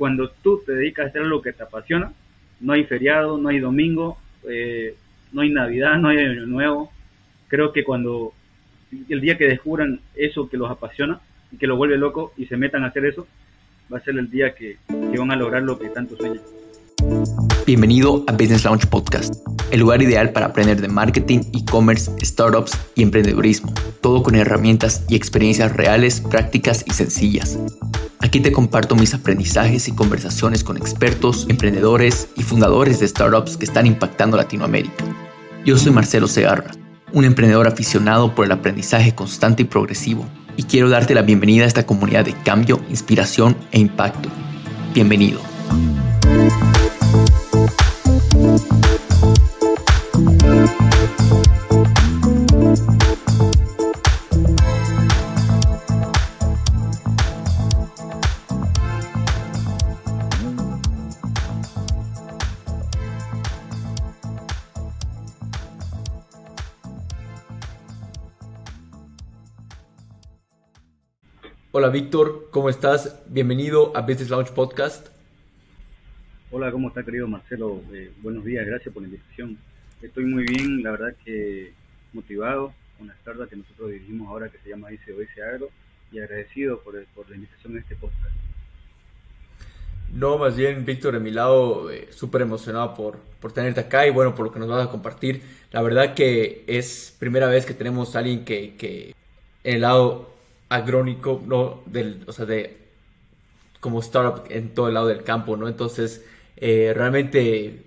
cuando tú te dedicas a hacer lo que te apasiona, no hay feriado, no hay domingo, eh, no hay Navidad, no hay Año Nuevo. Creo que cuando el día que descubran eso que los apasiona y que los vuelve loco y se metan a hacer eso, va a ser el día que, que van a lograr lo que tanto sueñan. Bienvenido a Business Launch Podcast, el lugar ideal para aprender de marketing, e-commerce, startups y emprendedurismo, todo con herramientas y experiencias reales, prácticas y sencillas. Aquí te comparto mis aprendizajes y conversaciones con expertos, emprendedores y fundadores de startups que están impactando Latinoamérica. Yo soy Marcelo Segarra, un emprendedor aficionado por el aprendizaje constante y progresivo, y quiero darte la bienvenida a esta comunidad de cambio, inspiración e impacto. Bienvenido. Hola Víctor, ¿cómo estás? Bienvenido a Business Launch Podcast. Hola, ¿cómo está querido Marcelo? Eh, buenos días, gracias por la invitación. Estoy muy bien, la verdad que motivado con la startup que nosotros dirigimos ahora que se llama SOS Agro y agradecido por, por la invitación a este podcast. No, más bien, Víctor, de mi lado, eh, súper emocionado por, por tenerte acá y bueno, por lo que nos vas a compartir. La verdad que es primera vez que tenemos a alguien que, que en el lado agrónico, ¿no? Del, o sea, de como startup en todo el lado del campo, ¿no? Entonces, eh, realmente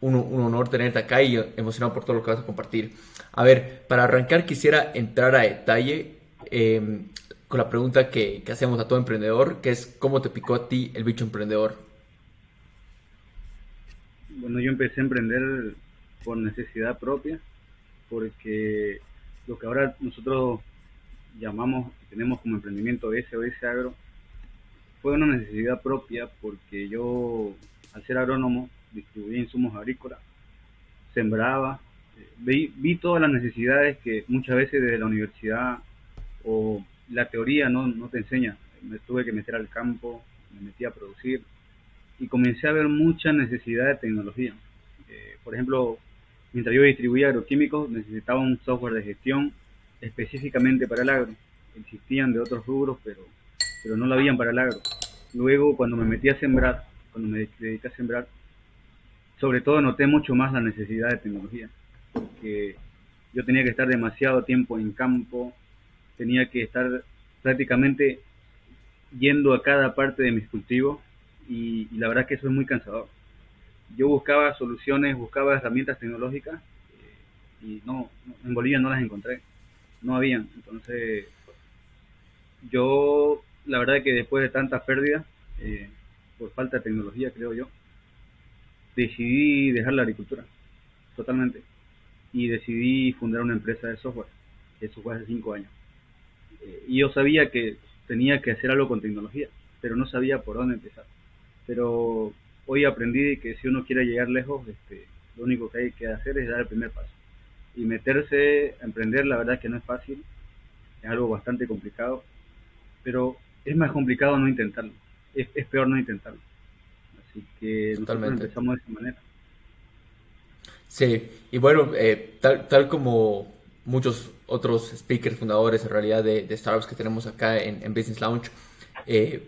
un, un, honor tenerte acá y emocionado por todo lo que vas a compartir. A ver, para arrancar quisiera entrar a detalle em, con la pregunta que, que, hacemos a todo emprendedor, que es ¿cómo te picó a ti el bicho emprendedor? Bueno, yo empecé a emprender por necesidad propia, porque lo que ahora nosotros llamamos, tenemos como emprendimiento SOS Agro, fue una necesidad propia porque yo, al ser agrónomo, distribuía insumos agrícolas, sembraba, eh, vi, vi, todas las necesidades que muchas veces desde la universidad o la teoría no, no te enseña. Me tuve que meter al campo, me metí a producir y comencé a ver mucha necesidad de tecnología. Eh, por ejemplo, mientras yo distribuía agroquímicos, necesitaba un software de gestión específicamente para el agro. Existían de otros rubros, pero, pero no lo habían para el agro. Luego, cuando me metí a sembrar, cuando me dediqué a sembrar, sobre todo noté mucho más la necesidad de tecnología, porque yo tenía que estar demasiado tiempo en campo, tenía que estar prácticamente yendo a cada parte de mis cultivos y, la verdad que eso es muy cansador. Yo buscaba soluciones, buscaba herramientas tecnológicas eh, y no, en Bolivia no las encontré no habían. Entonces, yo, la verdad que después de tantas pérdidas, eh, por falta de tecnología, creo yo, decidí dejar la agricultura, totalmente. Y decidí fundar una empresa de software, eso fue hace cinco años. Eh, y yo sabía que tenía que hacer algo con tecnología, pero no sabía por dónde empezar. Pero hoy aprendí que si uno quiere llegar lejos, este, lo único que hay que hacer es dar el primer paso y meterse a emprender, la verdad es que no es fácil, es algo bastante complicado, pero es más complicado no intentarlo, es, es peor no intentarlo. Así que Totalmente. empezamos de esa manera. Sí, y bueno, eh, tal, tal como muchos otros speakers, fundadores en realidad de, de startups que tenemos acá en, en Business Launch, eh,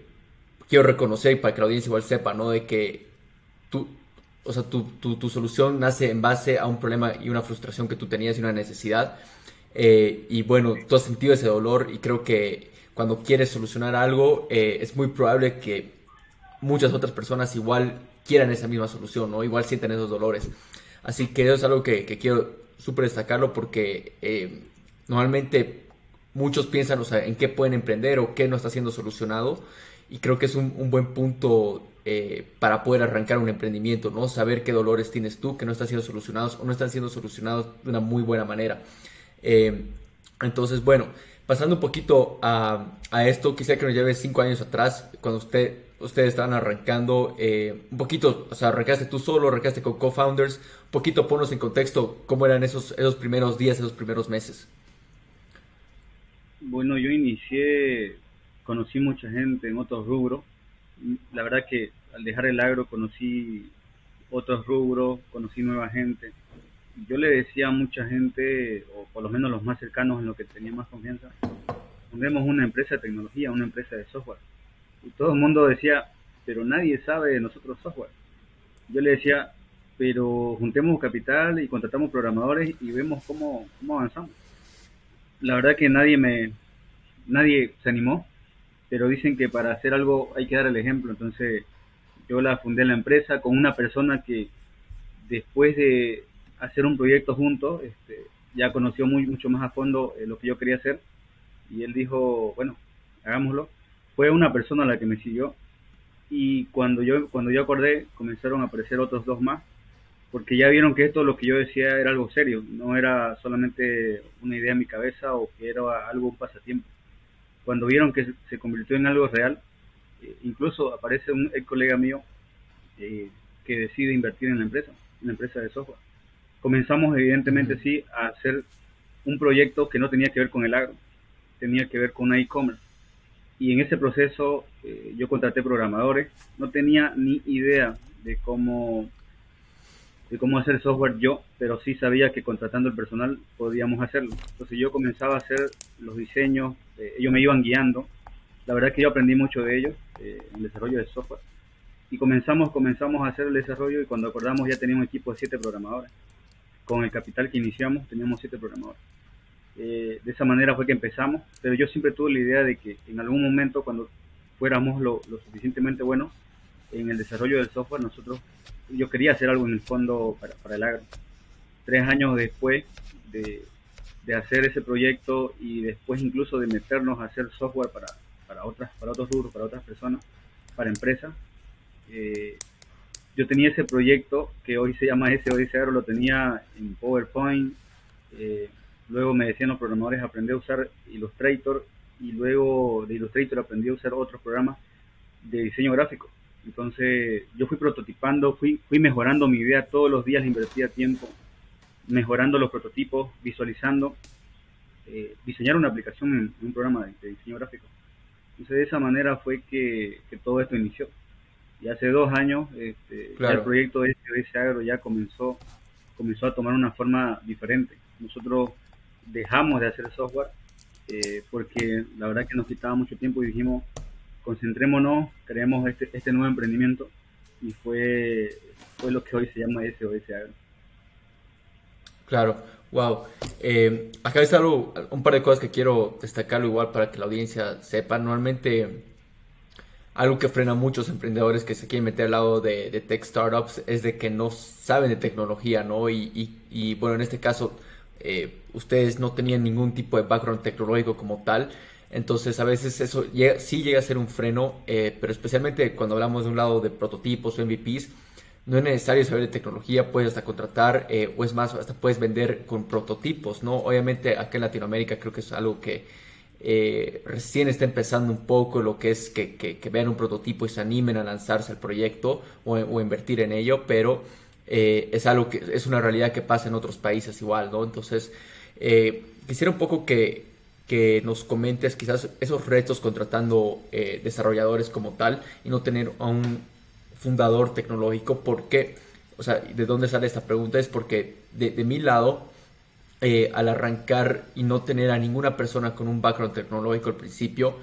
quiero reconocer para que la audiencia igual sepa, ¿no? De que tú, o sea, tu, tu, solución nace en base a un problema y una frustración que tú tenías y una necesidad. Eh, y bueno, tú has sentido ese dolor y creo que cuando quieres solucionar algo eh, es muy probable que muchas otras personas igual quieran esa misma solución, ¿no? Igual sienten esos dolores. Así que eso es algo que, que quiero súper destacarlo porque eh, normalmente muchos piensan, o sea, en qué pueden emprender o qué no está siendo solucionado. Y creo que es un, un buen punto eh, para poder arrancar un emprendimiento, ¿no? Saber qué dolores tienes tú que no están siendo solucionados o no están siendo solucionados de una muy buena manera. Eh, entonces, bueno, pasando un poquito a, a, esto, quisiera que nos lleve cinco años atrás, cuando usted, ustedes estaban arrancando, eh, un poquito, o sea, arrancaste tú solo, arrancaste con co-founders, un poquito ponnos en contexto cómo eran esos, esos primeros días, esos primeros meses. Bueno, yo inicié, conocí mucha gente en otros rubros, la verdad que al dejar el agro conocí otros rubros, conocí nueva gente. Yo le decía a mucha gente, o por lo menos los más cercanos en lo que tenía más confianza, fundemos una empresa de tecnología, una empresa de software. Y todo el mundo decía, pero nadie sabe de nosotros software. Yo le decía, pero juntemos capital y contratamos programadores y vemos cómo, cómo avanzamos. La verdad que nadie me, nadie se animó, pero dicen que para hacer algo hay que dar el ejemplo, entonces yo la fundé en la empresa con una persona que después de hacer un proyecto juntos, este, ya conoció muy, mucho más a fondo eh, lo que yo quería hacer y él dijo, bueno, hagámoslo. Fue una persona la que me siguió y cuando yo, cuando yo acordé comenzaron a aparecer otros dos más porque ya vieron que esto lo que yo decía era algo serio, no era solamente una idea en mi cabeza o que era algo un pasatiempo. Cuando vieron que se convirtió en algo real, eh, incluso aparece un colega mío eh, que decide invertir en la empresa, en la empresa de software. Comenzamos evidentemente sí a hacer un proyecto que no tenía que ver con el agro, tenía que ver con e-commerce. Y en ese proceso eh, yo contraté programadores, no tenía ni idea de cómo de cómo hacer software yo, pero sí sabía que contratando el personal podíamos hacerlo. Entonces yo comenzaba a hacer los diseños, ellos me iban guiando. La verdad que yo aprendí mucho de ellos eh, en el desarrollo de software. Y comenzamos, comenzamos a hacer el desarrollo y cuando acordamos ya teníamos un equipo de siete programadores. Con el capital que iniciamos teníamos siete programadores. Eh, de esa manera fue que empezamos, pero yo siempre tuve la idea de que en algún momento cuando fuéramos lo, suficientemente buenos en el desarrollo del software, nosotros, yo quería hacer algo en el fondo para, para el agro. Tres años después de, de hacer ese proyecto y después incluso de meternos a hacer software para, para otras, para otros rubros, para otras personas, para empresas. Eh, yo tenía ese proyecto que hoy se llama SOS Agro, lo tenía en PowerPoint. Eh, luego me decían los programadores, aprendí a usar Illustrator y luego de Illustrator aprendí a usar otros programas de diseño gráfico. Entonces yo fui prototipando, fui, fui mejorando mi idea todos los días, invertía tiempo, mejorando los prototipos, visualizando, eh, diseñar una aplicación en, un programa de diseño gráfico. Entonces de esa manera fue que, todo esto inició. Y hace dos años este, el proyecto de SOS Agro ya comenzó, comenzó a tomar una forma diferente. Nosotros dejamos de hacer software eh, porque la verdad que nos quitaba mucho tiempo y dijimos, concentrémonos, creemos este, este nuevo emprendimiento y fue, fue lo que hoy se llama SOS Agro. Claro, Wow. Eh, acá está algo, un par de cosas que quiero destacarlo igual para que la audiencia sepa. Normalmente algo que frena a muchos emprendedores que se quieren meter al lado de, tech startups es de que no saben de tecnología, ¿no? Y, bueno, en este caso, eh, ustedes no tenían ningún tipo de background tecnológico como tal. Entonces a veces eso sí llega a ser un freno, eh, pero especialmente cuando hablamos de un lado de prototipos o MVPs, no es necesario saber de tecnología, puedes hasta contratar, eh, o es más, hasta puedes vender con prototipos, ¿no? Obviamente acá en Latinoamérica creo que es algo que eh, recién está empezando un poco lo que es que, vean un prototipo y se animen a lanzarse al proyecto o, invertir en ello, pero eh, es algo que es una realidad que pasa en otros países igual, ¿no? Entonces, quisiera un poco que, nos comentes quizás esos retos contratando desarrolladores como tal y no tener a un fundador tecnológico, porque, o sea, ¿de dónde sale esta pregunta? Es porque de, mi lado, eh, al arrancar y no tener a ninguna persona con un background tecnológico al principio,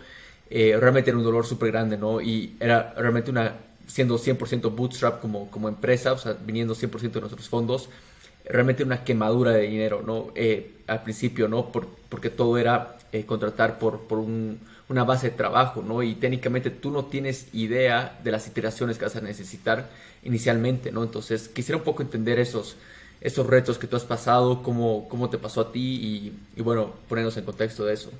eh, realmente era un dolor súper grande, ¿no? Y era realmente una, siendo 100% bootstrap como, como empresa, o sea, viniendo 100% de nuestros fondos, realmente una quemadura de dinero, ¿no? Eh, al principio, ¿no? Por, porque todo era contratar por, por un una base de trabajo, ¿no? Y técnicamente tú no tienes idea de las iteraciones que vas a necesitar inicialmente, ¿no? Entonces, quisiera un poco entender esos, esos retos que tú has pasado, cómo, cómo te pasó a ti y, bueno, ponernos en contexto de eso.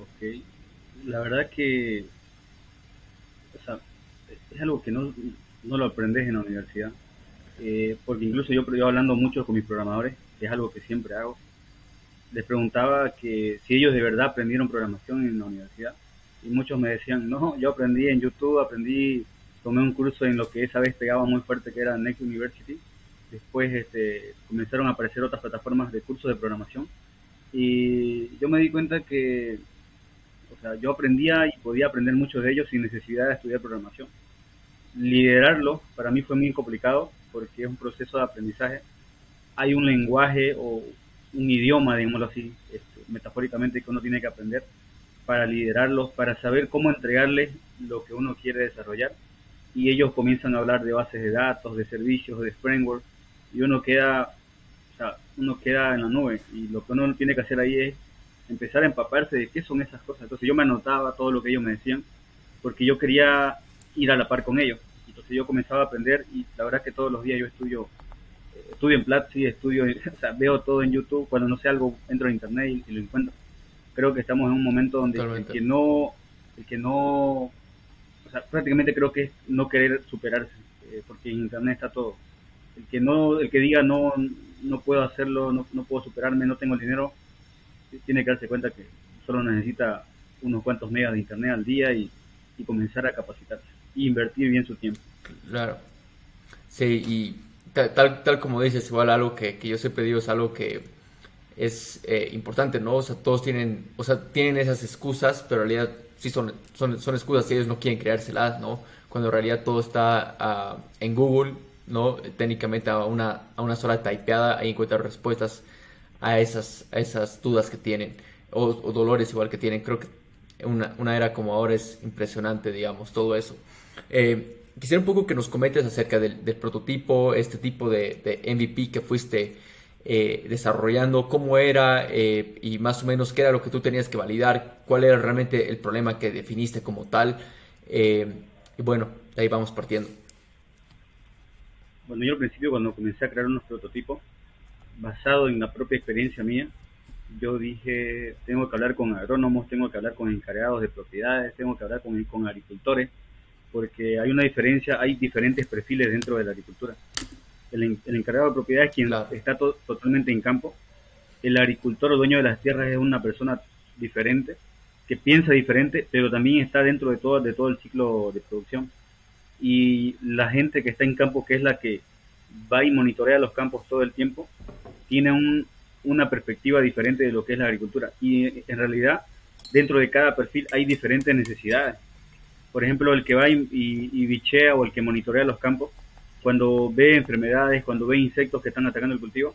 Ok, la verdad que es algo que no, no lo aprendes en la universidad, eh, porque incluso yo, hablando mucho con mis programadores, es algo que siempre hago, les preguntaba que si ellos de verdad aprendieron programación en la universidad y muchos me decían, no, yo aprendí en YouTube, aprendí, tomé un curso en lo que esa vez pegaba muy fuerte que era Next University, después este, comenzaron a aparecer otras plataformas de cursos de programación y yo me di cuenta que o sea, yo aprendía y podía aprender mucho de ellos sin necesidad de estudiar programación. liderarlo para mí fue muy complicado porque es un proceso de aprendizaje. Hay un lenguaje o un idioma, digámoslo así, este, metafóricamente, que uno tiene que aprender para liderarlos, para saber cómo entregarles lo que uno quiere desarrollar. Y ellos comienzan a hablar de bases de datos, de servicios, de framework, y uno queda, o sea, uno queda en la nube. Y lo que uno tiene que hacer ahí es empezar a empaparse de qué son esas cosas. Entonces yo me anotaba todo lo que ellos me decían, porque yo quería ir a la par con ellos. Entonces yo comenzaba a aprender y la verdad es que todos los días yo estudio, eh, estudio en Platzi, estudio, o sea, veo todo en YouTube, cuando no sé algo entro en internet y, lo encuentro. Creo que estamos en un momento donde el que no, el que no, o sea, prácticamente creo que es no querer superarse, eh, porque en internet está todo. El que no, el que diga no, no puedo hacerlo, no, no puedo superarme, no tengo el dinero, tiene que darse cuenta que solo necesita unos cuantos megas de internet al día y, y comenzar a capacitarse e invertir bien su tiempo. Claro. Sí, y tal, tal, como dices, igual algo que, que, yo siempre digo es algo que es eh, importante, ¿no? O sea, todos tienen, o sea, tienen esas excusas, pero en realidad sí son, son, son excusas y ellos no quieren creárselas, ¿no? Cuando en realidad todo está uh, en Google, ¿no? Técnicamente a una, a una sola typeada, ahí encuentran respuestas a esas, a esas dudas que tienen, o, dolores igual que tienen. Creo que una, una, era como ahora es impresionante, digamos, todo eso. Eh, quisiera un poco que nos comentes acerca del, prototipo, este tipo de, MVP que fuiste eh, desarrollando, cómo era eh, y más o menos qué era lo que tú tenías que validar, cuál era realmente el problema que definiste como tal. y bueno, de ahí vamos partiendo. Bueno, yo al principio cuando comencé a crear unos prototipos, basado en la propia experiencia mía, yo dije, tengo que hablar con agrónomos, tengo que hablar con encargados de propiedades, tengo que hablar con, con agricultores, porque hay una diferencia, hay diferentes perfiles dentro de la agricultura. El, encargado de propiedad es quien está totalmente en campo. El agricultor o dueño de las tierras es una persona diferente, que piensa diferente, pero también está dentro de todo, de todo el ciclo de producción. Y la gente que está en campo, que es la que va y monitorea los campos todo el tiempo, tiene un, una perspectiva diferente de lo que es la agricultura. Y en realidad, dentro de cada perfil hay diferentes necesidades por ejemplo, el que va y, bichea o el que monitorea los campos, cuando ve enfermedades, cuando ve insectos que están atacando el cultivo,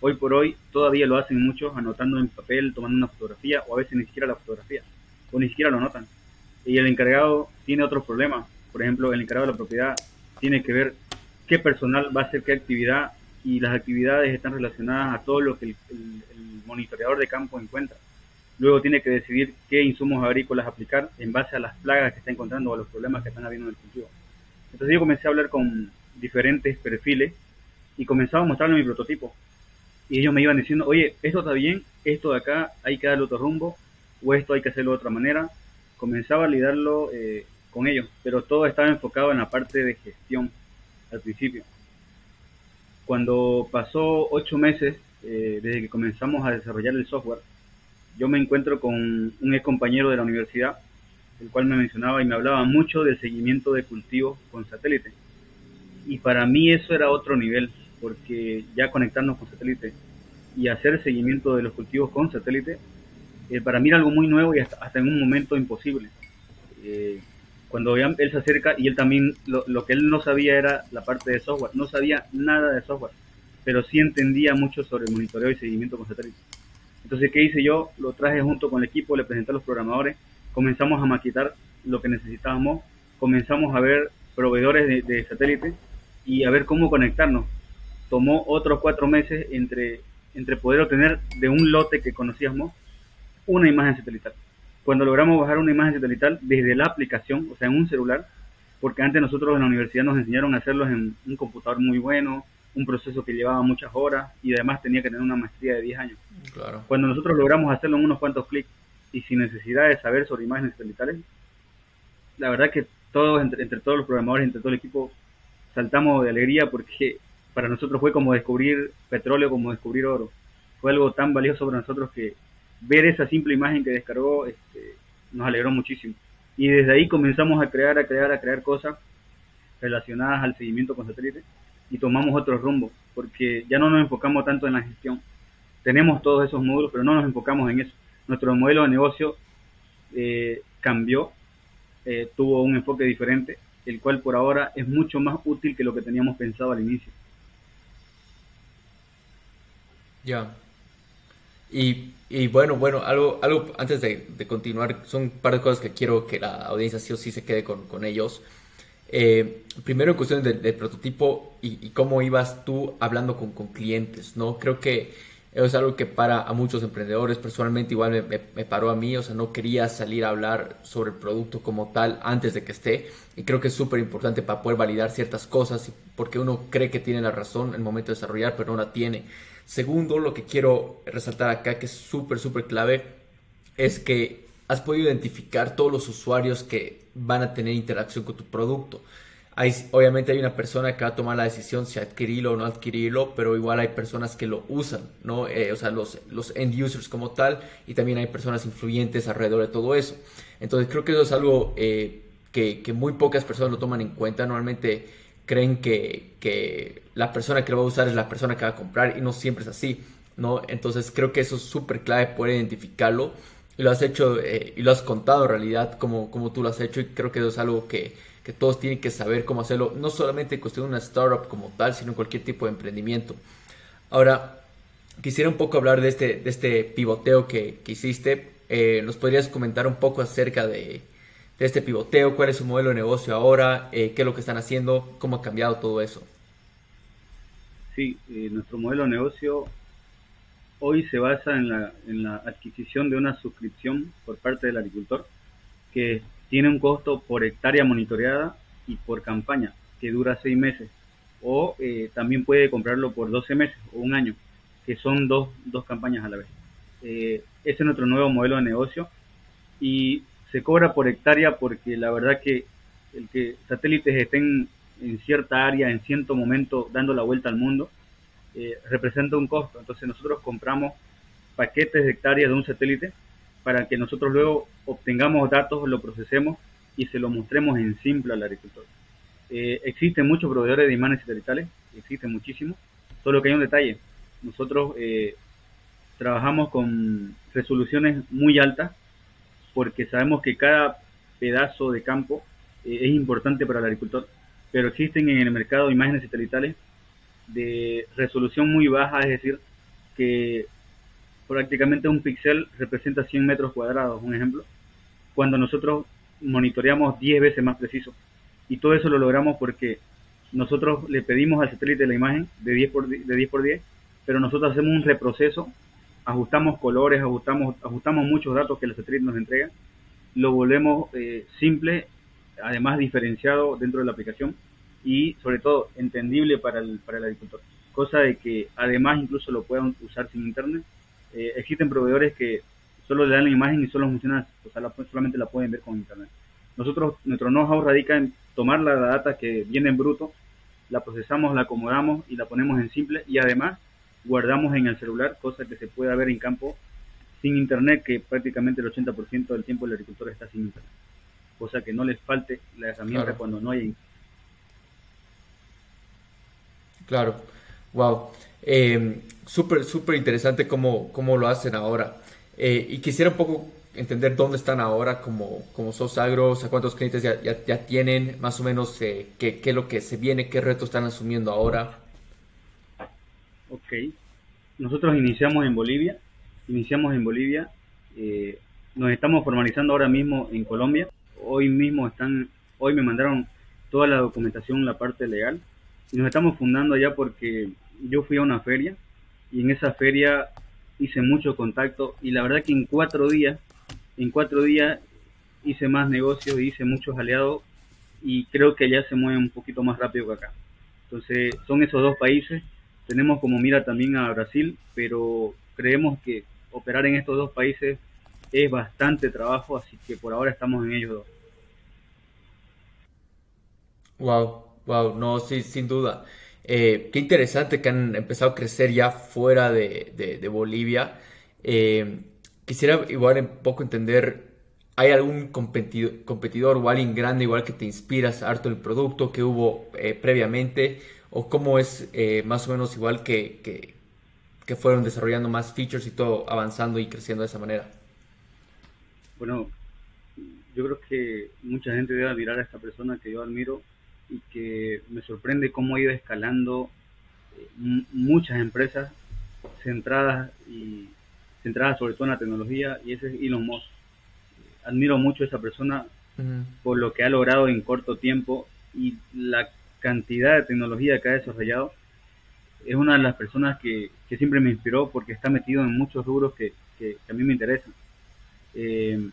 hoy por hoy todavía lo hacen muchos anotando en papel, tomando una fotografía, o a veces ni siquiera la fotografía, o ni siquiera lo notan. Y el encargado tiene otros problemas. Por ejemplo, el encargado de la propiedad tiene que ver qué personal va a hacer qué actividad y las actividades están relacionadas a todo lo que el monitoreador de campo encuentra. Luego tiene que decidir qué insumos agrícolas aplicar en base a las plagas que está encontrando o a los problemas que están habiendo en el cultivo. Entonces yo comencé a hablar con diferentes perfiles y comenzaba a mostrarle mi prototipo. Y ellos me iban diciendo, oye, esto está bien, esto de acá hay que darle otro rumbo, o esto hay que hacerlo de otra manera. Comenzaba a lidarlo eh, con ellos, pero todo estaba enfocado en la parte de gestión al principio. Cuando pasó ocho meses eh, desde que comenzamos a desarrollar el software, yo me encuentro con un ex compañero de la universidad, el cual me mencionaba y me hablaba mucho del seguimiento de cultivos con satélite. Y para mí eso era otro nivel, porque ya conectarnos con satélite y hacer seguimiento de los cultivos con satélite, eh, para mí era algo muy nuevo y hasta, en un momento imposible. Eh, cuando él se acerca y él también, lo, lo, que él no sabía era la parte de software, no sabía nada de software, pero sí entendía mucho sobre monitoreo y seguimiento con satélite. Entonces, ¿qué hice yo? Lo traje junto con el equipo, le presenté a los programadores, comenzamos a maquetar lo que necesitábamos, comenzamos a ver proveedores de, satélite y a ver cómo conectarnos. Tomó otros cuatro meses entre, entre poder obtener de un lote que conocíamos una imagen satelital. Cuando logramos bajar una imagen satelital desde la aplicación, o sea, en un celular, porque antes nosotros en la universidad nos enseñaron a hacerlo en un computador muy bueno, un proceso que llevaba muchas horas y además tenía que tener una maestría de 10 años. Cuando nosotros logramos hacerlo en unos cuantos clics y sin necesidad de saber sobre imágenes satelitales, la verdad que todos, entre, todos los programadores, entre todo el equipo, saltamos de alegría porque para nosotros fue como descubrir petróleo, como descubrir oro. Fue algo tan valioso para nosotros que ver esa simple imagen que descargó este, nos alegró muchísimo. Y desde ahí comenzamos a crear, a crear, a crear cosas relacionadas al seguimiento con satélites y tomamos otro rumbo, porque ya no nos enfocamos tanto en la gestión. Tenemos todos esos módulos, pero no nos enfocamos en eso. Nuestro modelo de negocio eh, cambió, eh, tuvo un enfoque diferente el cual por ahora es mucho más útil que lo que teníamos pensado al inicio. Ya. Y, bueno, bueno, algo, algo antes de, continuar, son un par de cosas que quiero que la audiencia sí o sí se quede con, ellos. Eh, primero en cuestión del, prototipo y, cómo ibas tú hablando con, con clientes, ¿no? Creo que es algo que para a muchos emprendedores, personalmente igual me, paró a mí, o sea, no quería salir a hablar sobre el producto como tal antes de que esté, y creo que es súper importante para poder validar ciertas cosas, porque uno cree que tiene la razón en el momento de desarrollar, pero no la tiene. Segundo, lo que quiero resaltar acá, que es súper, súper clave, es que has podido identificar todos los usuarios que van a tener interacción con tu producto obviamente hay una persona que va a tomar la decisión si adquirirlo o no adquirirlo, pero igual hay personas que lo usan, ¿no? Eh, o sea, los, los end users como tal, y también hay personas influyentes alrededor de todo eso. Entonces creo que eso es algo eh, que, que, muy pocas personas lo toman en cuenta. Normalmente creen que, que, la persona que lo va a usar es la persona que va a comprar y no siempre es así, ¿no? Entonces creo que eso es súper clave poder identificarlo y lo has hecho eh, y lo has contado en realidad como, como tú lo has hecho y creo que eso es algo que que todos tienen que saber cómo hacerlo, no solamente en cuestión de una startup como tal, sino cualquier tipo de emprendimiento. Ahora, quisiera un poco hablar de este, de este pivoteo que, hiciste. Eh, ¿Nos podrías comentar un poco acerca de, este pivoteo? ¿Cuál es su modelo de negocio ahora? Eh, ¿Qué es lo que están haciendo? ¿Cómo ha cambiado todo eso? Sí, eh, nuestro modelo de negocio hoy se basa en la, en la adquisición de una suscripción por parte del agricultor que tiene un costo por hectárea monitoreada y por campaña, que dura seis meses. O eh, también puede comprarlo por 12 meses o un año, que son dos, dos campañas a la vez. Eh, ese es nuestro nuevo modelo de negocio y se cobra por hectárea porque la verdad que el que satélites estén en cierta área, en cierto momento, dando la vuelta al mundo, eh, representa un costo. Entonces nosotros compramos paquetes de hectáreas de un satélite para que nosotros luego obtengamos datos, lo procesemos y se lo mostremos en simple al agricultor. Eh, existen muchos proveedores de imanes satelitales, existen muchísimos, solo que hay un detalle. Nosotros eh, trabajamos con resoluciones muy altas porque sabemos que cada pedazo de campo eh, es importante para el agricultor, pero existen en el mercado imágenes satelitales de resolución muy baja, es decir, que prácticamente un píxel representa 100 metros cuadrados, un ejemplo, cuando nosotros monitoreamos 10 veces más preciso. Y todo eso lo logramos porque nosotros le pedimos al satélite la imagen de 10 por, de 10, por 10, pero nosotros hacemos un reproceso, ajustamos colores, ajustamos, ajustamos muchos datos que el satélite nos entrega, lo volvemos eh, simple, además diferenciado dentro de la aplicación y sobre todo entendible para el, para el agricultor. Cosa de que además incluso lo puedan usar sin internet eh, existen proveedores que solo le dan la imagen y solo funciona, o sea, solamente la pueden ver con internet. Nosotros, nuestro know-how radica en tomar la data que viene en bruto, la procesamos, la acomodamos y la ponemos en simple y además guardamos en el celular, cosa que se pueda ver en campo sin internet, que prácticamente el 80% del tiempo el agricultor está sin internet. Cosa que no les falte la herramienta cuando no hay. Claro, wow. Eh, súper, súper interesante cómo, cómo, lo hacen ahora. Eh, y quisiera un poco entender dónde están ahora como, como SOS Agro, o sea, cuántos clientes ya, ya, tienen, más o menos eh, qué, qué, es lo que se viene, qué retos están asumiendo ahora. Ok, nosotros iniciamos en Bolivia, iniciamos en Bolivia, eh, nos estamos formalizando ahora mismo en Colombia, hoy mismo están, hoy me mandaron toda la documentación, la parte legal, y nos estamos fundando allá porque yo fui a una feria y en esa feria hice mucho contacto y la verdad que en cuatro días, en cuatro días hice más negocios, hice muchos aliados y creo que allá se mueve un poquito más rápido que acá. Entonces son esos dos países. Tenemos como mira también a Brasil, pero creemos que operar en estos dos países es bastante trabajo, así que por ahora estamos en ellos dos. Wow, wow, no, sí, sin duda. Eh, qué interesante que han empezado a crecer ya fuera de, Bolivia. Eh, quisiera igual un poco entender, ¿hay algún competidor, o alguien grande igual que te inspiras harto el producto que hubo eh, previamente? ¿O cómo es más o menos igual que, que, que, fueron desarrollando más features y todo avanzando y creciendo de esa manera? Bueno, yo creo que mucha gente debe admirar a esta persona que yo admiro y que me sorprende cómo ha ido escalando eh, muchas empresas centradas y centradas sobre todo en la tecnología y ese es Elon Musk. Admiro mucho a esa persona por lo que ha logrado en corto tiempo y la cantidad de tecnología que ha desarrollado. Es una de las personas que, que siempre me inspiró porque está metido en muchos rubros que, que, a mí me interesan. Eh,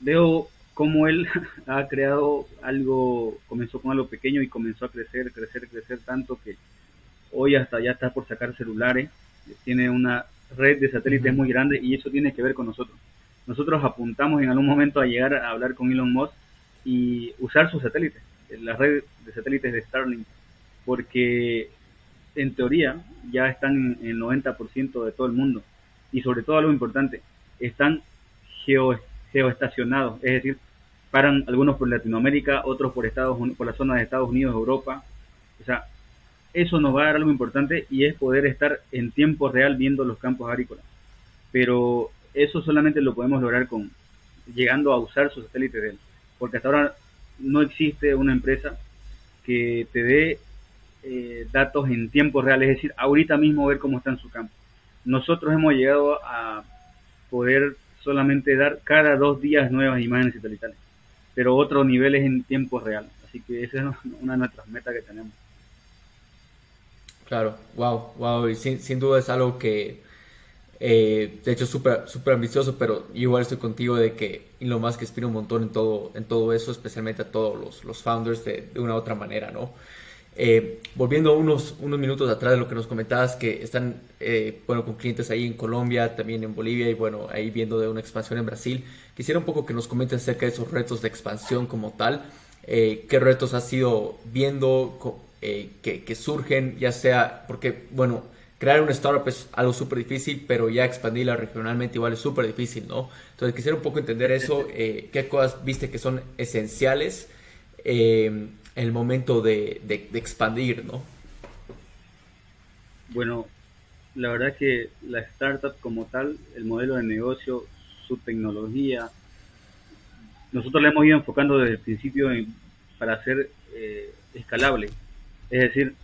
veo cómo él ha creado algo, comenzó con algo pequeño y comenzó a crecer, crecer, crecer tanto que hoy hasta ya está por sacar celulares, tiene una red de satélites muy grande y eso tiene que ver con nosotros. Nosotros apuntamos en algún momento a llegar a hablar con Elon Musk y usar sus satélites, la red de satélites de Starlink, porque en teoría ya están en el 90% de todo el mundo y sobre todo algo importante, están geo, geoestacionados, es decir, paran algunos por Latinoamérica, otros por Estados por la zona de Estados Unidos, Europa. O sea, eso nos va a dar algo importante y es poder estar en tiempo real viendo los campos agrícolas. Pero eso solamente lo podemos lograr con llegando a usar sus satélites de él, porque hasta ahora no existe una empresa que te dé eh, datos en tiempo real, es decir, ahorita mismo ver cómo está en su campo. Nosotros hemos llegado a poder solamente dar cada dos días nuevas imágenes satelitales, pero otro nivel es en tiempo real. Así que esa es una de nuestras metas que tenemos. Claro, wow, wow, y sin, sin duda es algo que, eh, de hecho, súper super ambicioso, pero igual estoy contigo de que lo más que inspira un montón en todo, en todo eso, especialmente a todos los, los founders de, una u otra manera, ¿no? Eh, volviendo unos, unos minutos atrás de lo que nos comentabas, que están eh, bueno, con clientes ahí en Colombia, también en Bolivia y bueno, ahí viendo de una expansión en Brasil, quisiera un poco que nos comenten acerca de esos retos de expansión como tal, qué retos has ido viendo que, surgen, ya sea, porque bueno, crear una startup es algo súper difícil, pero ya expandirla regionalmente igual es súper difícil, ¿no? Entonces quisiera un poco entender eso, qué cosas viste que son esenciales el momento de, expandir, ¿no? Bueno, la verdad que la startup como tal, el modelo de negocio, su tecnología, nosotros la hemos ido enfocando desde el principio para ser eh, escalable, es decir,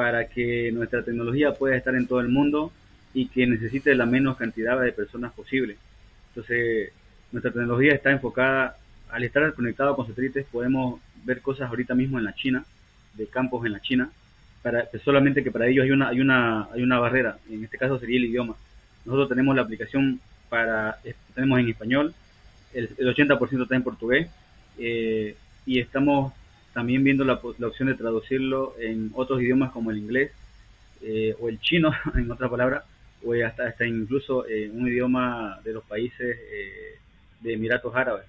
para que nuestra tecnología pueda estar en todo el mundo y que necesite la menos cantidad de personas posible. Entonces, nuestra tecnología está enfocada, al estar conectado con satélites, podemos ver cosas ahorita mismo en la China, de campos en la China, para, solamente que para ellos hay una, hay, una, hay una barrera, en este caso sería el idioma. Nosotros tenemos la aplicación para, tenemos en español, el, 80% está en portugués, eh, y estamos también viendo la, la, opción de traducirlo en otros idiomas como el inglés eh, o el chino, en otra palabra, o hasta, hasta incluso en un idioma de los países eh, de Emiratos Árabes.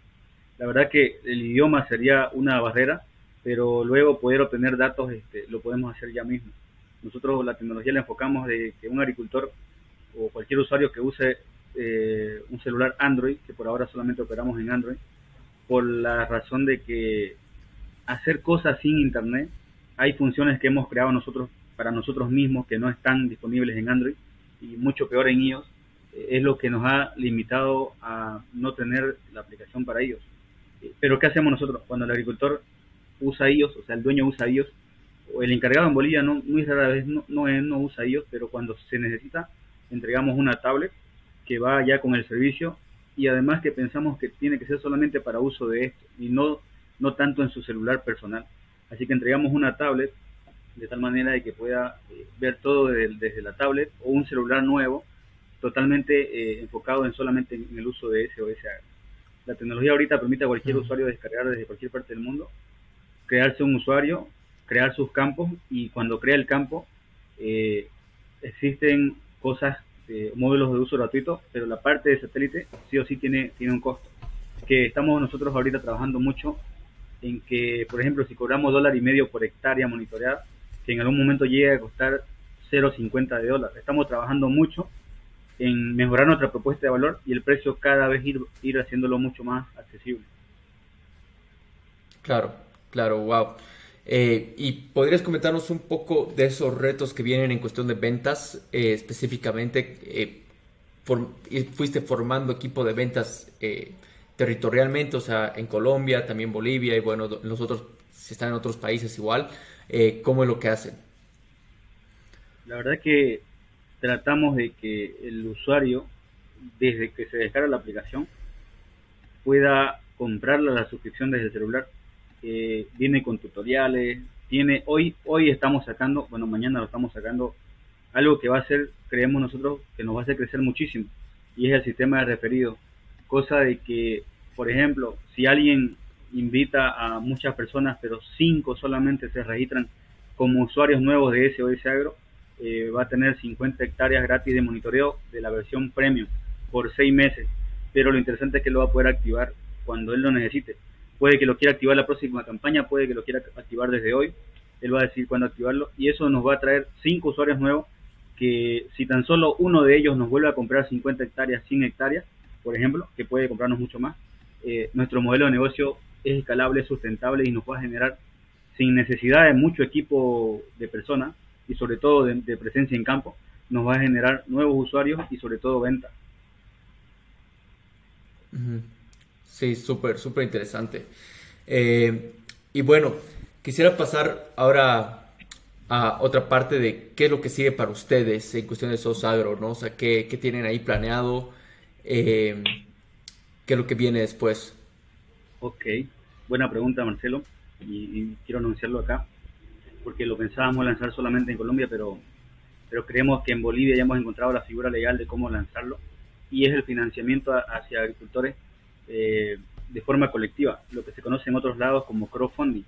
La verdad que el idioma sería una barrera, pero luego poder obtener datos este, lo podemos hacer ya mismo. Nosotros la tecnología la enfocamos de que un agricultor o cualquier usuario que use eh, un celular Android, que por ahora solamente operamos en Android, por la razón de que hacer cosas sin internet, hay funciones que hemos creado nosotros para nosotros mismos que no están disponibles en Android y mucho peor en iOS, eh, es lo que nos ha limitado a no tener la aplicación para ellos. Pero ¿qué hacemos nosotros? Cuando el agricultor usa iOS, o sea, el dueño usa iOS, o el encargado en Bolivia no, muy rara vez no, no, no usa iOS, pero cuando se necesita, entregamos una tablet que va ya con el servicio y además que pensamos que tiene que ser solamente para uso de esto y no, no tanto en su celular personal. Así que entregamos una tablet de tal manera de que pueda eh, ver todo desde, la tablet o un celular nuevo totalmente eh, enfocado en solamente en el uso de SOS la tecnología ahorita permite a cualquier usuario descargar desde cualquier parte del mundo, crearse un usuario, crear sus campos y cuando crea el campo eh, existen cosas, módulos de uso gratuito, pero la parte de satélite sí o sí tiene, tiene un costo. Que estamos nosotros ahorita trabajando mucho en que, por ejemplo, si cobramos dólar y medio por hectárea monitoreada, que en algún momento llegue a costar 0,50 de dólar. Estamos trabajando mucho en mejorar nuestra propuesta de valor y el precio cada vez ir, ir haciéndolo mucho más accesible. Claro, claro, wow. Eh, ¿Y podrías comentarnos un poco de esos retos que vienen en cuestión de ventas? Eh, específicamente, eh, fuiste formando equipo de ventas territorialmente, o sea, en Colombia, también Bolivia y bueno, nosotros si están en otros países igual, eh, ¿cómo es lo que hacen? La verdad que tratamos de que el usuario, desde que se descarga la aplicación, pueda comprar la suscripción desde el celular. viene con tutoriales, tiene hoy hoy estamos sacando, bueno, mañana lo estamos sacando algo que va a ser, creemos nosotros, que nos va a hacer crecer muchísimo y es el sistema de referido. Cosa de que, por ejemplo, si alguien invita a muchas personas, pero cinco solamente se registran como usuarios nuevos de SOS Agro, eh, va a tener 50 hectáreas gratis de monitoreo de la versión premium por seis meses. Pero lo interesante es que lo va a poder activar cuando él lo necesite. Puede que lo quiera activar la próxima campaña, puede que lo quiera activar desde hoy. Él va a decir cuándo activarlo y eso nos va a traer cinco usuarios nuevos que si tan solo uno de ellos nos vuelve a comprar 50 hectáreas, 100 hectáreas, por ejemplo, que puede comprarnos mucho más, eh, nuestro modelo de negocio es escalable, sustentable y nos va a generar sin necesidad de mucho equipo de personas y sobre todo de, presencia en campo, nos va a generar nuevos usuarios y sobre todo ventas. Sí, súper, súper interesante. Eh, y bueno, quisiera pasar ahora a otra parte de qué es lo que sigue para ustedes en cuestión de SOS Agro, ¿no? O sea, qué, tienen ahí planeado, eh, qué es lo que viene después. Ok, buena pregunta Marcelo y, quiero anunciarlo acá porque lo pensábamos lanzar solamente en Colombia, pero, pero creemos que en Bolivia ya hemos encontrado la figura legal de cómo lanzarlo y es el financiamiento hacia agricultores eh, de forma colectiva, lo que se conoce en otros lados como crowdfunding.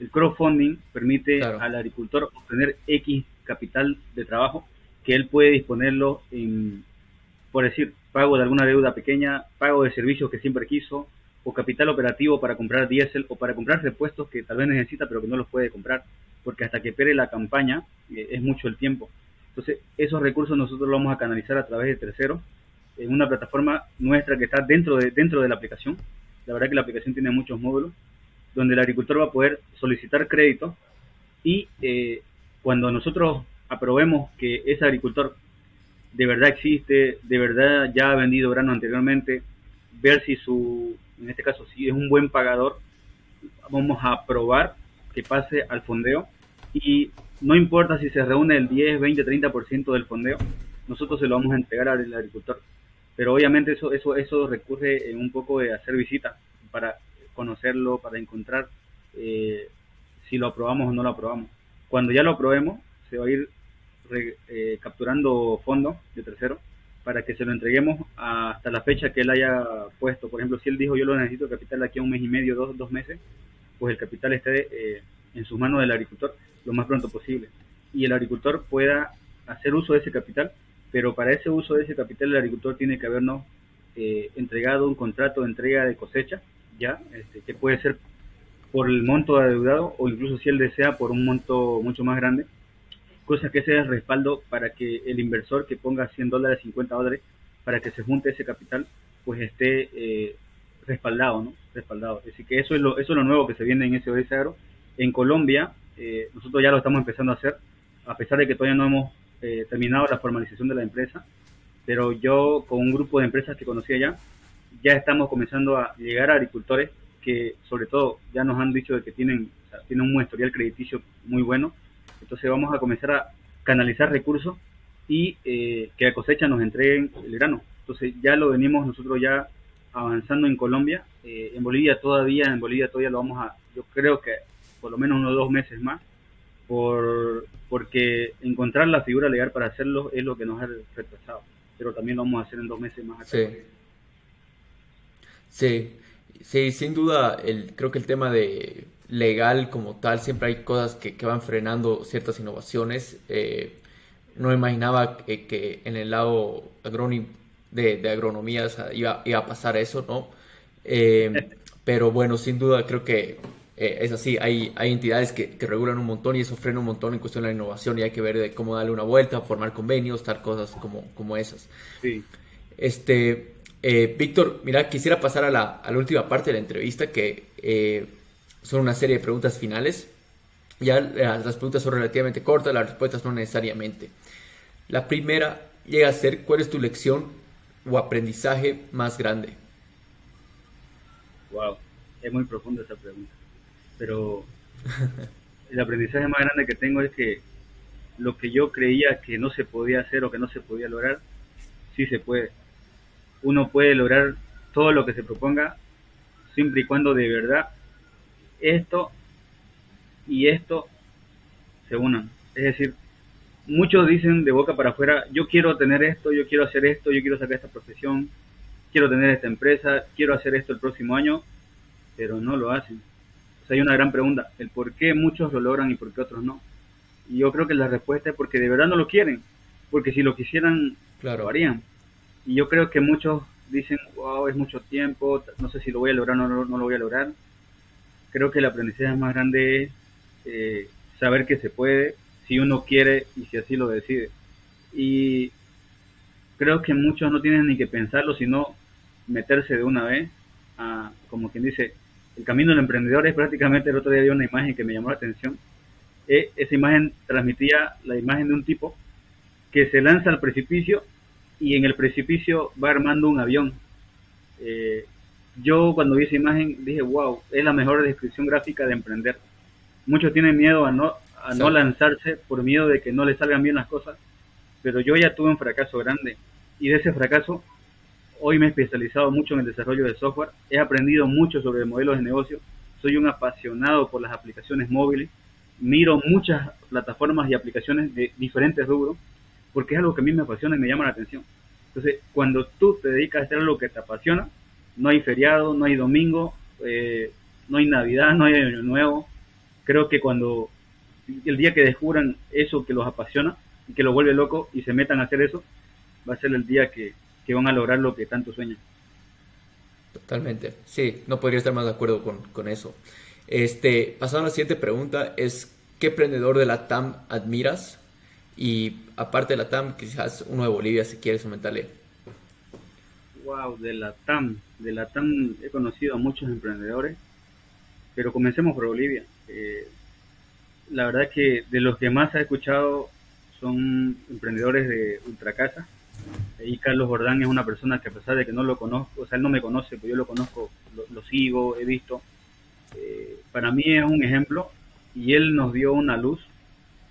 El crowdfunding permite al agricultor obtener X capital de trabajo que él puede disponerlo en, por decir, pago de alguna deuda pequeña, pago de servicios que siempre quiso, o capital operativo para comprar diésel o para comprar repuestos que tal vez necesita pero que no los puede comprar, porque hasta que pere la campaña eh, es mucho el tiempo. Entonces, esos recursos nosotros los vamos a canalizar a través de terceros en una plataforma nuestra que está dentro de, dentro de la aplicación. La verdad que la aplicación tiene muchos módulos donde el agricultor va a poder solicitar crédito y eh, cuando nosotros aprobemos que ese agricultor de verdad existe, de verdad ya ha vendido grano anteriormente, ver si su, en este caso, si es un buen pagador, vamos a probar que pase al fondeo y no importa si se reúne el 10, 20, 30% del fondeo, nosotros se lo vamos a entregar al agricultor. Pero obviamente eso, eso, eso recurre en un poco de hacer visitas para conocerlo, para encontrar eh, si lo aprobamos o no lo aprobamos. Cuando ya lo aprobemos, se va a ir eh, capturando fondos de tercero para que se lo entreguemos hasta la fecha que él haya puesto. Por ejemplo, si él dijo yo lo necesito capital aquí a un mes y medio, dos, dos meses, pues el capital esté eh, en sus manos del agricultor lo más pronto posible. Y el agricultor pueda hacer uso de ese capital, pero para ese uso de ese capital el agricultor tiene que habernos eh, entregado un contrato de entrega de cosecha, ya, este, que puede ser por el monto adeudado o incluso si él desea por un monto mucho más grande cosa que sea el respaldo para que el inversor que ponga 100 dólares, 50 dólares, para que se junte ese capital, pues esté eh, respaldado, ¿no? Respaldado. Así que eso es lo, eso es lo nuevo que se viene en SOS Agro. En Colombia, eh, nosotros ya lo estamos empezando a hacer, a pesar de que todavía no hemos eh, terminado la formalización de la empresa, pero yo con un grupo de empresas que conocía ya, ya estamos comenzando a llegar a agricultores que sobre todo ya nos han dicho de que tienen, tienen un historial crediticio muy bueno entonces vamos a comenzar a canalizar recursos y eh, que a cosecha nos entreguen el grano. Entonces ya lo venimos nosotros ya avanzando en Colombia. Eh, en Bolivia todavía, en Bolivia todavía lo vamos a, yo creo que por lo menos unos dos meses más, por, porque encontrar la figura legal para hacerlo es lo que nos ha retrasado. Pero también lo vamos a hacer en dos meses más. Sí. sí, sí, sin duda, el, creo que el tema de legal como tal, siempre hay cosas que, van frenando ciertas innovaciones. Eh, no imaginaba que, en el lado de, de agronomía iba, a pasar eso, ¿no? Eh, pero bueno, sin duda creo que eh, es así. Hay, hay entidades que, regulan un montón y eso frena un montón en cuestión de la innovación y hay que ver de cómo darle una vuelta, formar convenios, tal cosas como, como esas. Sí. Este, Víctor, mira, quisiera pasar a la, última parte de la entrevista que son una serie de preguntas finales. Ya las preguntas son relativamente cortas, las respuestas no necesariamente. La primera llega a ser, ¿cuál es tu lección o aprendizaje más grande? Wow, es muy profunda esa pregunta. Pero el aprendizaje más grande que tengo es que lo que yo creía que no se podía hacer o que no se podía lograr, sí se puede. Uno puede lograr todo lo que se proponga siempre y cuando de verdad esto y esto se unan. Es decir, muchos dicen de boca para afuera, yo quiero tener esto, yo quiero hacer esto, yo quiero sacar esta profesión, quiero tener esta empresa, quiero hacer esto el próximo año, pero no lo hacen. O sea, hay una gran pregunta, el por qué muchos lo logran y por qué otros no. Y yo creo que la respuesta es porque de verdad no lo quieren, porque si lo quisieran, lo harían. Y yo creo que muchos dicen, wow, es mucho tiempo, no sé si lo voy a lograr o no, no, lo voy a lograr. Creo que el aprendizaje más grande es eh, saber que se puede, si uno quiere y si así lo decide. Y creo que muchos no tienen ni que pensarlo, sino meterse de una vez a, como quien dice, el camino del emprendedor es prácticamente, el otro día vi una imagen que me llamó la atención. E, esa imagen transmitía la imagen de un tipo que se lanza al precipicio y en el precipicio va armando un avión. Eh, yo cuando vi esa imagen dije, wow, es la mejor descripción gráfica de emprender. Muchos tienen miedo a no, a no lanzarse por miedo de que no les salgan bien las cosas, pero yo ya tuve un fracaso grande. Y de ese fracaso hoy me he especializado mucho en el desarrollo de software, he aprendido mucho sobre modelos de negocio, soy un apasionado por las aplicaciones móviles, miro muchas plataformas y aplicaciones de diferentes rubros, porque es algo que a mí me apasiona y me llama la atención. Entonces, cuando tú te dedicas a hacer lo que te apasiona, no hay feriado, no hay domingo, eh, no hay Navidad, no hay Año Nuevo. Creo que cuando el día que descubran eso que los apasiona y que los vuelve loco y se metan a hacer eso, va a ser el día que, que van a lograr lo que tanto sueñan. Totalmente, sí, no podría estar más de acuerdo con, con eso. Este, pasando a la siguiente pregunta, es ¿qué emprendedor de la TAM admiras? Y aparte de la TAM, quizás uno de Bolivia, si quieres comentarle. Wow, de la TAM, de la TAM he conocido a muchos emprendedores, pero comencemos por Bolivia. Eh, la verdad que de los que más he escuchado son emprendedores de Ultracasa, y Carlos Jordán es una persona que a pesar de que no lo conozco, o sea, él no me conoce, pero yo lo conozco, lo, sigo, he visto. Eh, para mí es un ejemplo y él nos dio una luz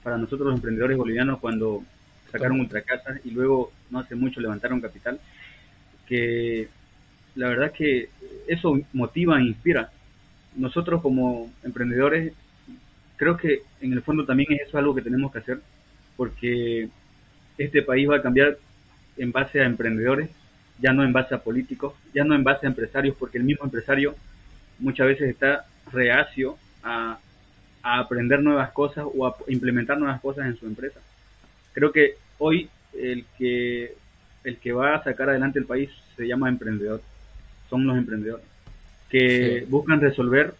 para nosotros los emprendedores bolivianos cuando sacaron ultracasas y luego no hace mucho levantaron capital, que la verdad que eso motiva e inspira. Nosotros como emprendedores creo que en el fondo también es eso algo que tenemos que hacer porque este país va a cambiar en base a emprendedores, ya no en base a políticos, ya no en base a empresarios, porque el mismo empresario muchas veces está reacio a, aprender nuevas cosas o a implementar nuevas cosas en su empresa. Creo que hoy el que, el que va a sacar adelante el país se llama emprendedor, son los emprendedores, que buscan resolver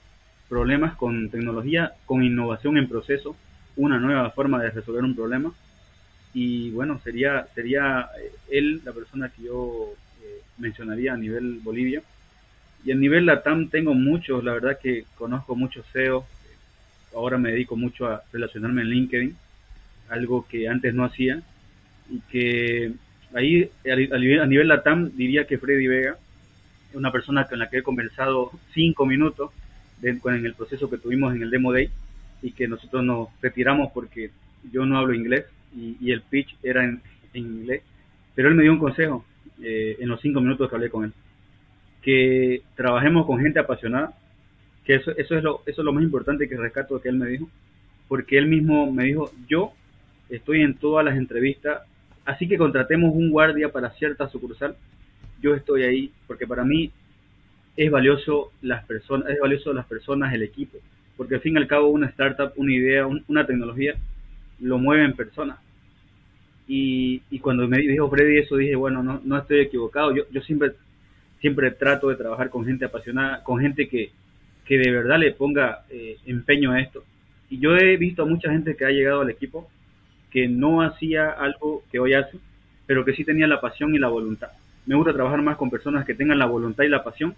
problemas con tecnología, con innovación en proceso, una nueva forma de resolver un problema y bueno, sería, sería eh, él la persona que yo eh, mencionaría a nivel Bolivia. Y a nivel Latam tengo muchos, la verdad que conozco muchos CEO, ahora me dedico mucho a relacionarme en LinkedIn, algo que antes no hacía, y que ahí a, nivel, a nivel Latam diría que Freddy Vega, una persona con la que he conversado cinco minutos en el proceso que tuvimos en el Demo Day, y que nosotros nos retiramos porque yo no hablo inglés, y, el pitch era en, inglés, pero él me dio un consejo eh, en los cinco minutos que hablé con él, que trabajemos con gente apasionada, que eso, eso, es lo, eso es lo más importante que rescato que él me dijo, porque él mismo me dijo, yo estoy en todas las entrevistas, así que contratemos un guardia para cierta sucursal, yo estoy ahí, porque para mí es valioso las personas, es valioso las personas, el equipo, porque al fin y al cabo una startup, una idea, una tecnología lo mueven personas. Y, y cuando me dijo Freddy eso, dije, bueno, no, no estoy equivocado. Yo, yo siempre, siempre trato de trabajar con gente apasionada, con gente que, que de verdad le ponga eh, empeño a esto. Y yo he visto a mucha gente que ha llegado al equipo que no hacía algo que hoy hace, pero que sí tenía la pasión y la voluntad. Me gusta trabajar más con personas que tengan la voluntad y la pasión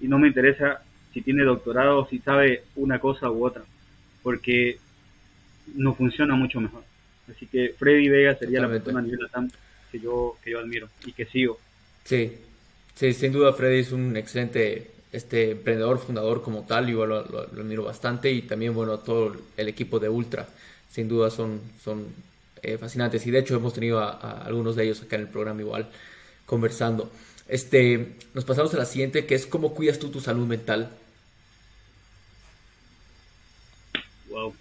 y no me interesa si tiene doctorado, o si sabe una cosa u otra, porque no funciona mucho mejor. Así que Freddy Vega sería la persona a nivel que yo, que yo admiro y que sigo. Sí, sí, sin duda Freddy es un excelente este emprendedor, fundador como tal, yo lo, lo, admiro bastante y también, bueno, todo el equipo de Ultra, sin duda son, son eh, fascinantes y de hecho hemos tenido a, algunos de ellos acá en el programa igual conversando. Este, nos pasamos a la siguiente, que es cómo cuidas tú tu salud mental. Wow.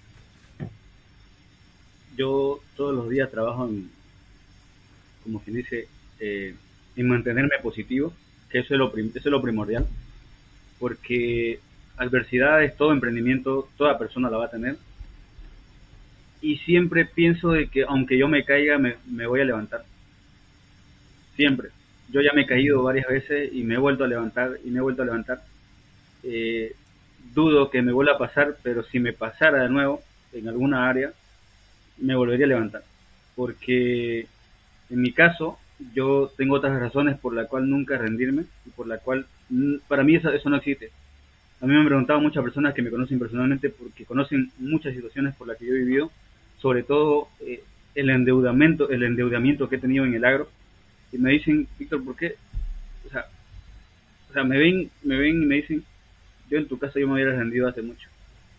Yo todos los días trabajo en, como quien dice, eh, en mantenerme positivo, que eso es lo, eso es lo primordial, porque adversidades, todo emprendimiento, toda persona la va a tener. Y siempre pienso de que aunque yo me caiga, me, voy a levantar. Siempre. Yo ya me he caído varias veces y me he vuelto a levantar y me he vuelto a levantar. Eh, dudo que me vuelva a pasar, pero si me pasara de nuevo en alguna área, me volvería a levantar. Porque en mi caso, yo tengo otras razones por la cual nunca rendirme y por la cual para mí eso, eso no existe. A mí me han preguntado muchas personas que me conocen personalmente porque conocen muchas situaciones por las que yo he vivido, sobre todo eh, el endeudamiento, el endeudamiento que he tenido en el agro y me dicen, Víctor, ¿por qué? O sea, o sea, me ven, me ven y me dicen, yo en tu casa yo me hubiera rendido hace mucho.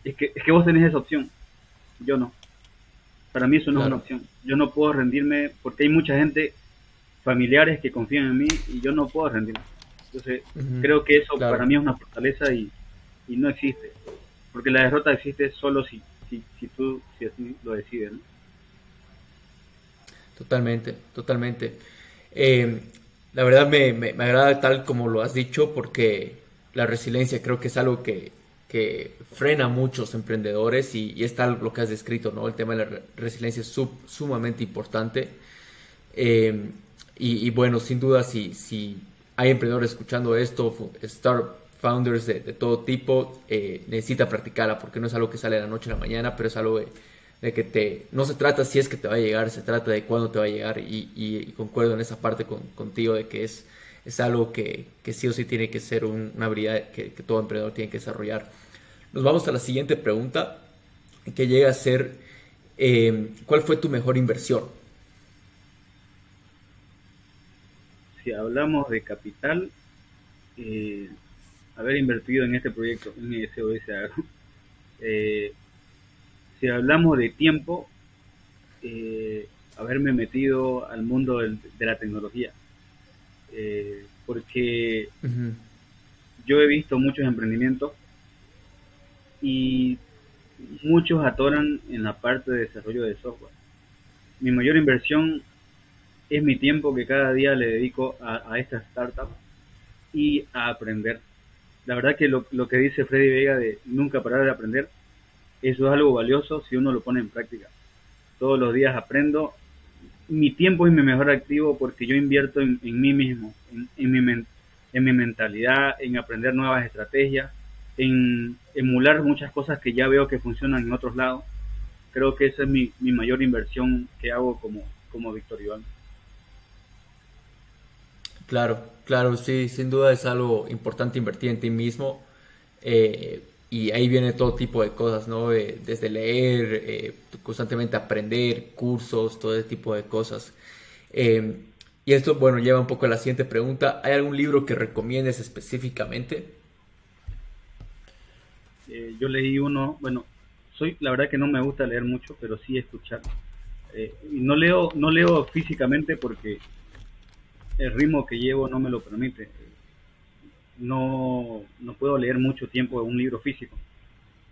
Es que, es que vos tenés esa opción, yo no. Para mí eso no es una opción. Yo no puedo rendirme porque hay mucha gente, familiares que confían en mí y yo no puedo rendirme. Entonces, creo que eso para mí es una fortaleza y, y, no existe. Porque la derrota existe solo si, si, si tú si así lo decides. Totalmente, totalmente. Eh, la verdad me, me, agrada tal como lo has dicho porque la resiliencia creo que es algo que, que frena a muchos emprendedores y, y, es tal lo que has descrito, ¿no? El tema de la resiliencia es sumamente importante. Eh, y, bueno, sin duda, si, si hay emprendedores escuchando esto, start founders de, de todo tipo, eh, necesita practicarla porque no es algo que sale de la noche a la mañana, pero es algo de que te, no se trata si es que te va a llegar, se trata de cuándo te va a llegar y, concuerdo en esa parte contigo de que es, es algo que, sí o sí tiene que ser una habilidad que, todo emprendedor tiene que desarrollar. Nos vamos a la siguiente pregunta que llega a ser, eh, ¿cuál fue tu mejor inversión? Si hablamos de capital, eh, haber invertido en este proyecto, en SOS Agro, eh, si hablamos de tiempo, eh, haberme metido al mundo de la tecnología. Eh, porque yo he visto muchos emprendimientos y muchos atoran en la parte de desarrollo de software. Mi mayor inversión es mi tiempo que cada día le dedico a, esta startup y a aprender. La verdad que lo, lo que dice Freddy Vega de nunca parar de aprender eso es algo valioso si uno lo pone en práctica. Todos los días aprendo. Mi tiempo es mi mejor activo porque yo invierto en, mí mismo, en, mi en mi mentalidad, en aprender nuevas estrategias, en emular muchas cosas que ya veo que funcionan en otros lados. Creo que esa es mi, mayor inversión que hago como, como Víctor Iván. Claro, claro, sí, sin duda es algo importante invertir en ti mismo. Eh, y ahí viene todo tipo de cosas, ¿no? desde leer, eh, constantemente aprender, cursos, todo ese tipo de cosas. Eh, y esto, bueno, lleva un poco a la siguiente pregunta. ¿Hay algún libro que recomiendes específicamente? Yo leí uno, bueno, soy, la verdad que no me gusta leer mucho, pero sí escuchar. no leo, no leo físicamente porque el ritmo que llevo no me lo permite no, no puedo leer mucho tiempo un libro físico,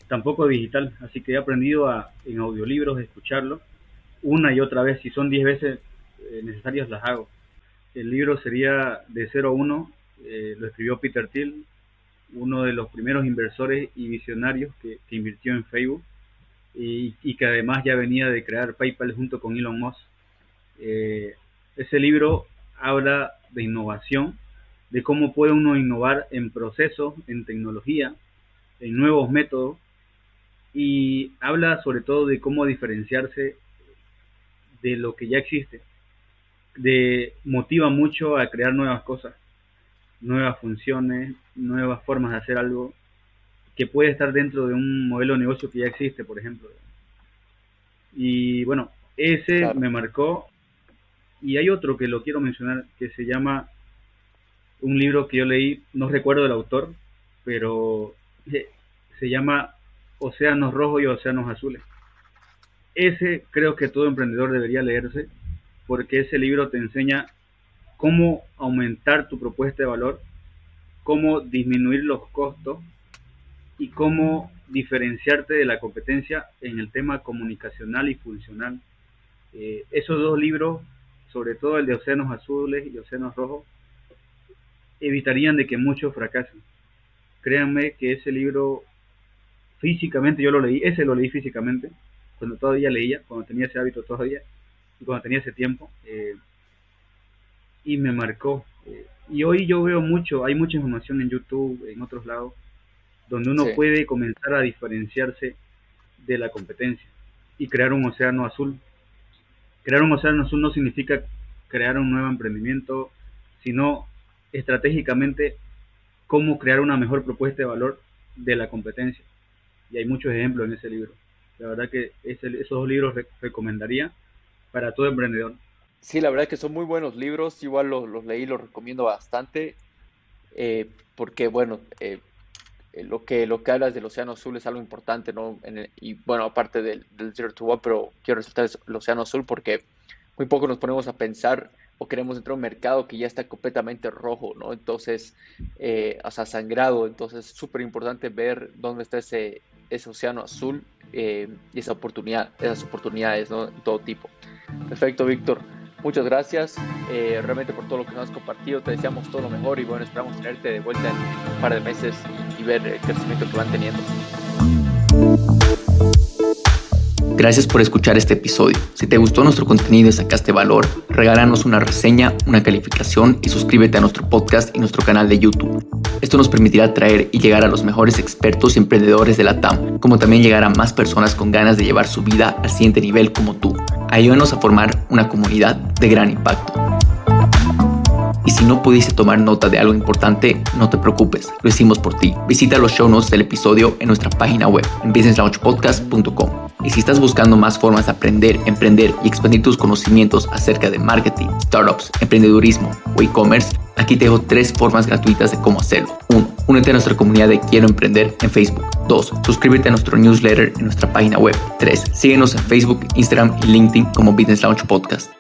tampoco digital, así que he aprendido a, en audiolibros, escucharlo una y otra vez, si son 10 veces eh, necesarias las hago. El libro sería de 0 a 1, eh, lo escribió Peter Thiel, uno de los primeros inversores y visionarios que, invirtió en Facebook y, y, que además ya venía de crear PayPal junto con Elon Musk. Eh, ese libro habla de innovación de cómo puede uno innovar en procesos, en tecnología, en nuevos métodos y habla sobre todo de cómo diferenciarse de lo que ya existe. De motiva mucho a crear nuevas cosas, nuevas funciones, nuevas formas de hacer algo que puede estar dentro de un modelo de negocio que ya existe, por ejemplo. Y bueno, ese me marcó. Y hay otro que lo quiero mencionar que se llama un libro que yo leí, no recuerdo el autor, pero se llama Océanos Rojos y Océanos Azules. Ese creo que todo emprendedor debería leerse porque ese libro te enseña cómo aumentar tu propuesta de valor, cómo disminuir los costos y cómo diferenciarte de la competencia en el tema comunicacional y funcional. Eh, esos dos libros, sobre todo el de Océanos Azules y Océanos Rojos, evitarían de que muchos fracasen. Créanme que ese libro físicamente yo lo leí, ese lo leí físicamente, cuando todavía leía, cuando tenía ese hábito todavía, y cuando tenía ese tiempo, eh, y me marcó. Eh, y hoy yo veo mucho, hay mucha información en YouTube, en otros lados, donde uno puede comenzar a diferenciarse de la competencia y crear un océano azul. Crear un océano azul no significa crear un nuevo emprendimiento, sino estratégicamente cómo crear una mejor propuesta de valor de la competencia. Y hay muchos ejemplos en ese libro. La verdad que esos dos libros recomendaría para todo emprendedor. Sí, la verdad que son muy buenos libros. Igual los, los leí, los recomiendo bastante. Eh, porque, bueno, eh, lo que lo que hablas del océano azul es algo importante, ¿no? y bueno, aparte del, del Zero to One, pero quiero resaltar el océano azul porque muy poco nos ponemos a pensar o queremos entrar a un mercado que ya está completamente rojo, ¿no? Entonces, eh, o sea, sangrado. Entonces, es súper importante ver dónde está ese, ese océano azul eh, y esa oportunidad, esas oportunidades, ¿no? Todo tipo. Perfecto, Víctor. Muchas gracias eh, realmente por todo lo que nos has compartido. Te deseamos todo lo mejor y bueno, esperamos tenerte de vuelta en un par de meses y ver el crecimiento que van teniendo. Gracias por escuchar este episodio. Si te gustó nuestro contenido y sacaste valor, regálanos una reseña, una calificación y suscríbete a nuestro podcast y nuestro canal de YouTube. Esto nos permitirá traer y llegar a los mejores expertos y emprendedores de la TAM, como también llegar a más personas con ganas de llevar su vida al siguiente nivel como tú. Ayúdanos a formar una comunidad de gran impacto. Y si no pudiste tomar nota de algo importante, no te preocupes, lo hicimos por ti. Visita los show notes del episodio en nuestra página web, en businesslaunchpodcast.com. Y si estás buscando más formas de aprender, emprender y expandir tus conocimientos acerca de marketing, startups, emprendedurismo o e-commerce, aquí te dejo tres formas gratuitas de cómo hacerlo. 1. Únete a nuestra comunidad de Quiero Emprender en Facebook. 2. Suscríbete a nuestro newsletter en nuestra página web. 3. Síguenos en Facebook, Instagram y LinkedIn como Business Launch Podcast.